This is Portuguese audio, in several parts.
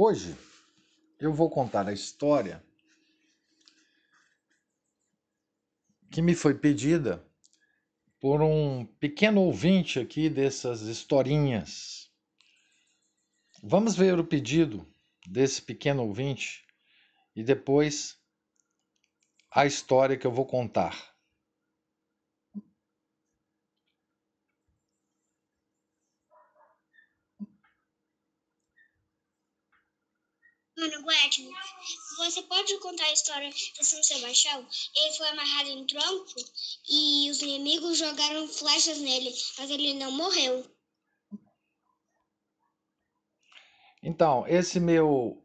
Hoje eu vou contar a história que me foi pedida por um pequeno ouvinte aqui dessas historinhas. Vamos ver o pedido desse pequeno ouvinte e depois a história que eu vou contar. Mano Guedmo, você pode contar a história de São Sebastião? Ele foi amarrado em tronco e os inimigos jogaram flechas nele, mas ele não morreu. Então, esse meu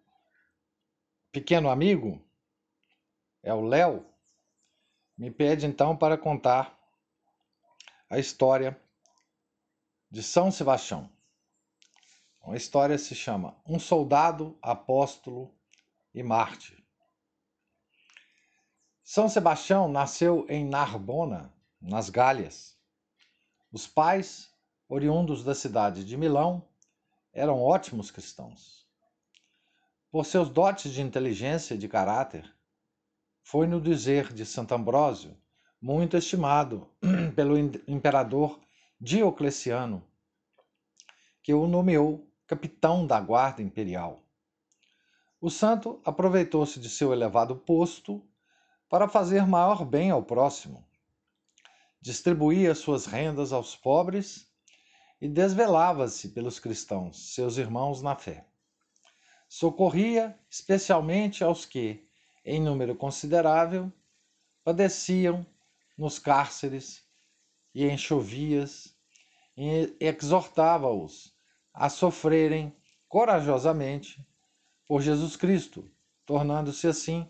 pequeno amigo, é o Léo, me pede então para contar a história de São Sebastião. A história se chama Um Soldado, Apóstolo e Mártir. São Sebastião nasceu em Narbona, nas Gálias. Os pais, oriundos da cidade de Milão, eram ótimos cristãos. Por seus dotes de inteligência e de caráter, foi no dizer de Santo Ambrósio muito estimado pelo imperador Diocleciano, que o nomeou capitão da guarda imperial. O santo aproveitou-se de seu elevado posto para fazer maior bem ao próximo. Distribuía suas rendas aos pobres e desvelava-se pelos cristãos, seus irmãos na fé. Socorria especialmente aos que, em número considerável, padeciam nos cárceres e em chovias, e exortava-os a sofrerem corajosamente por Jesus Cristo, tornando-se assim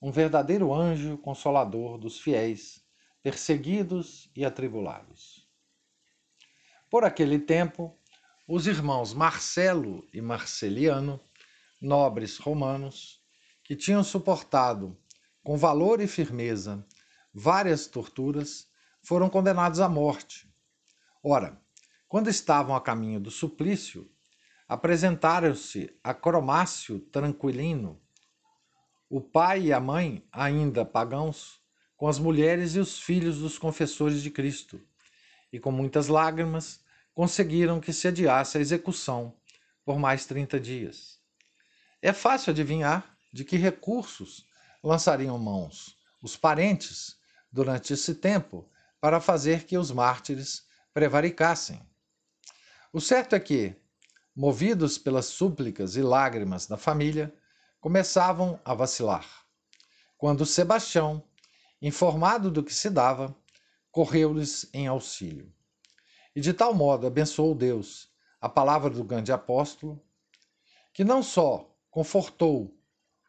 um verdadeiro anjo consolador dos fiéis, perseguidos e atribulados. Por aquele tempo, os irmãos Marcelo e Marceliano, nobres romanos, que tinham suportado com valor e firmeza várias torturas, foram condenados à morte. Ora, quando estavam a caminho do suplício, apresentaram-se a Cromácio Tranquilino, o pai e a mãe, ainda pagãos, com as mulheres e os filhos dos confessores de Cristo, e com muitas lágrimas conseguiram que se adiasse a execução por mais trinta dias. É fácil adivinhar de que recursos lançariam mãos os parentes durante esse tempo para fazer que os mártires prevaricassem. O certo é que, movidos pelas súplicas e lágrimas da família, começavam a vacilar. Quando Sebastião, informado do que se dava, correu-lhes em auxílio. E de tal modo abençoou Deus a palavra do grande apóstolo, que não só confortou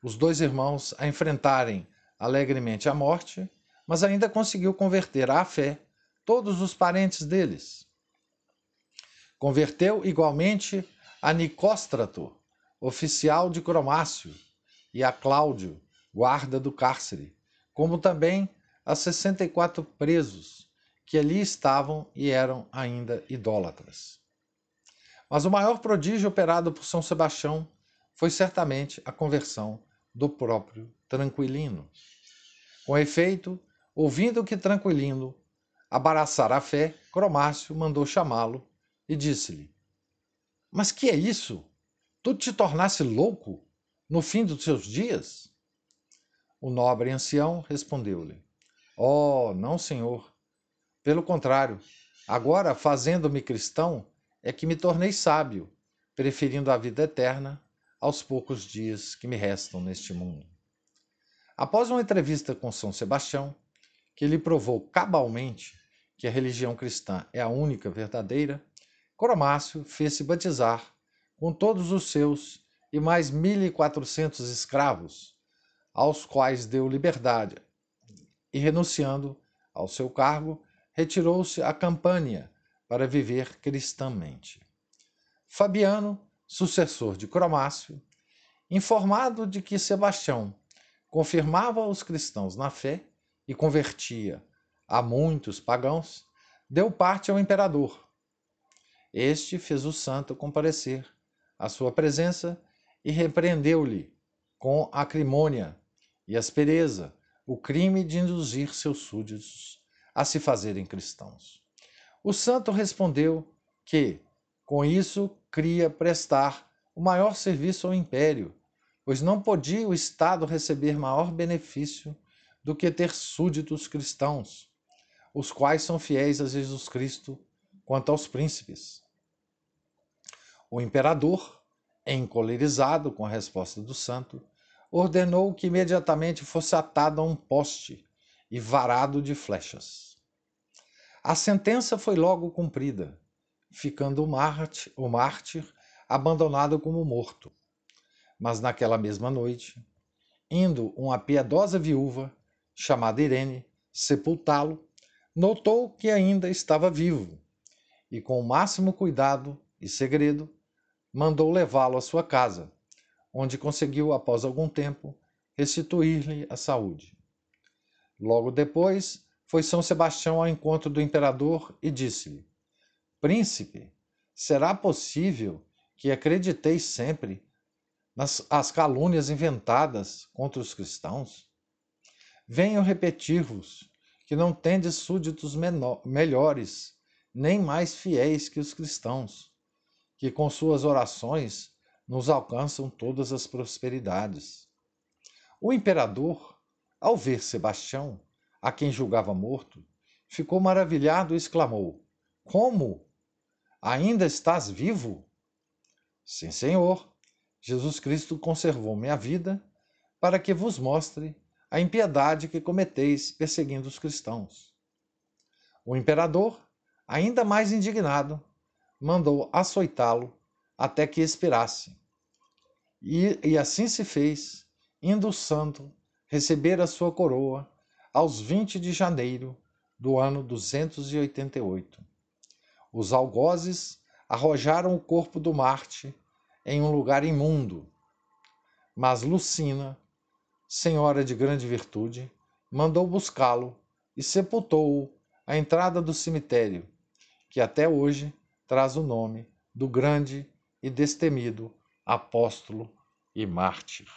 os dois irmãos a enfrentarem alegremente a morte, mas ainda conseguiu converter à fé todos os parentes deles. Converteu igualmente a Nicóstrato, oficial de Cromácio, e a Cláudio, guarda do cárcere, como também a 64 presos que ali estavam e eram ainda idólatras. Mas o maior prodígio operado por São Sebastião foi certamente a conversão do próprio Tranquilino. Com efeito, ouvindo que Tranquilino abaraçara a fé, Cromácio mandou chamá-lo e disse-lhe: Mas que é isso? Tu te tornasse louco no fim dos seus dias? O nobre ancião respondeu-lhe: Oh, não, senhor. Pelo contrário, agora, fazendo-me cristão, é que me tornei sábio, preferindo a vida eterna aos poucos dias que me restam neste mundo. Após uma entrevista com São Sebastião, que lhe provou cabalmente que a religião cristã é a única verdadeira, Cromácio fez-se batizar com todos os seus e mais 1.400 escravos, aos quais deu liberdade, e renunciando ao seu cargo, retirou-se à Campânia para viver cristamente. Fabiano, sucessor de Cromácio, informado de que Sebastião confirmava os cristãos na fé e convertia a muitos pagãos, deu parte ao imperador este fez o santo comparecer à sua presença e repreendeu-lhe com acrimônia e aspereza o crime de induzir seus súditos a se fazerem cristãos. O santo respondeu que, com isso, cria prestar o maior serviço ao império, pois não podia o Estado receber maior benefício do que ter súditos cristãos, os quais são fiéis a Jesus Cristo quanto aos príncipes. O imperador, encolerizado com a resposta do santo, ordenou que imediatamente fosse atado a um poste e varado de flechas. A sentença foi logo cumprida, ficando o mártir, o mártir abandonado como morto. Mas naquela mesma noite, indo uma piedosa viúva, chamada Irene, sepultá-lo, notou que ainda estava vivo e, com o máximo cuidado e segredo, mandou levá-lo à sua casa, onde conseguiu, após algum tempo, restituir-lhe a saúde. Logo depois, foi São Sebastião ao encontro do imperador e disse-lhe: Príncipe, será possível que acrediteis sempre nas as calúnias inventadas contra os cristãos? Venho repetir-vos que não tendes súditos menor, melhores, nem mais fiéis que os cristãos, que com suas orações nos alcançam todas as prosperidades. O imperador, ao ver Sebastião, a quem julgava morto, ficou maravilhado e exclamou: Como? Ainda estás vivo? Sim, senhor. Jesus Cristo conservou minha vida para que vos mostre a impiedade que cometeis perseguindo os cristãos. O imperador, ainda mais indignado, mandou açoitá-lo até que expirasse. E, e assim se fez, indo o santo receber a sua coroa aos 20 de janeiro do ano 288. Os algozes arrojaram o corpo do Marte em um lugar imundo, mas Lucina, senhora de grande virtude, mandou buscá-lo e sepultou-o à entrada do cemitério, que até hoje traz o nome do grande e destemido apóstolo e mártir.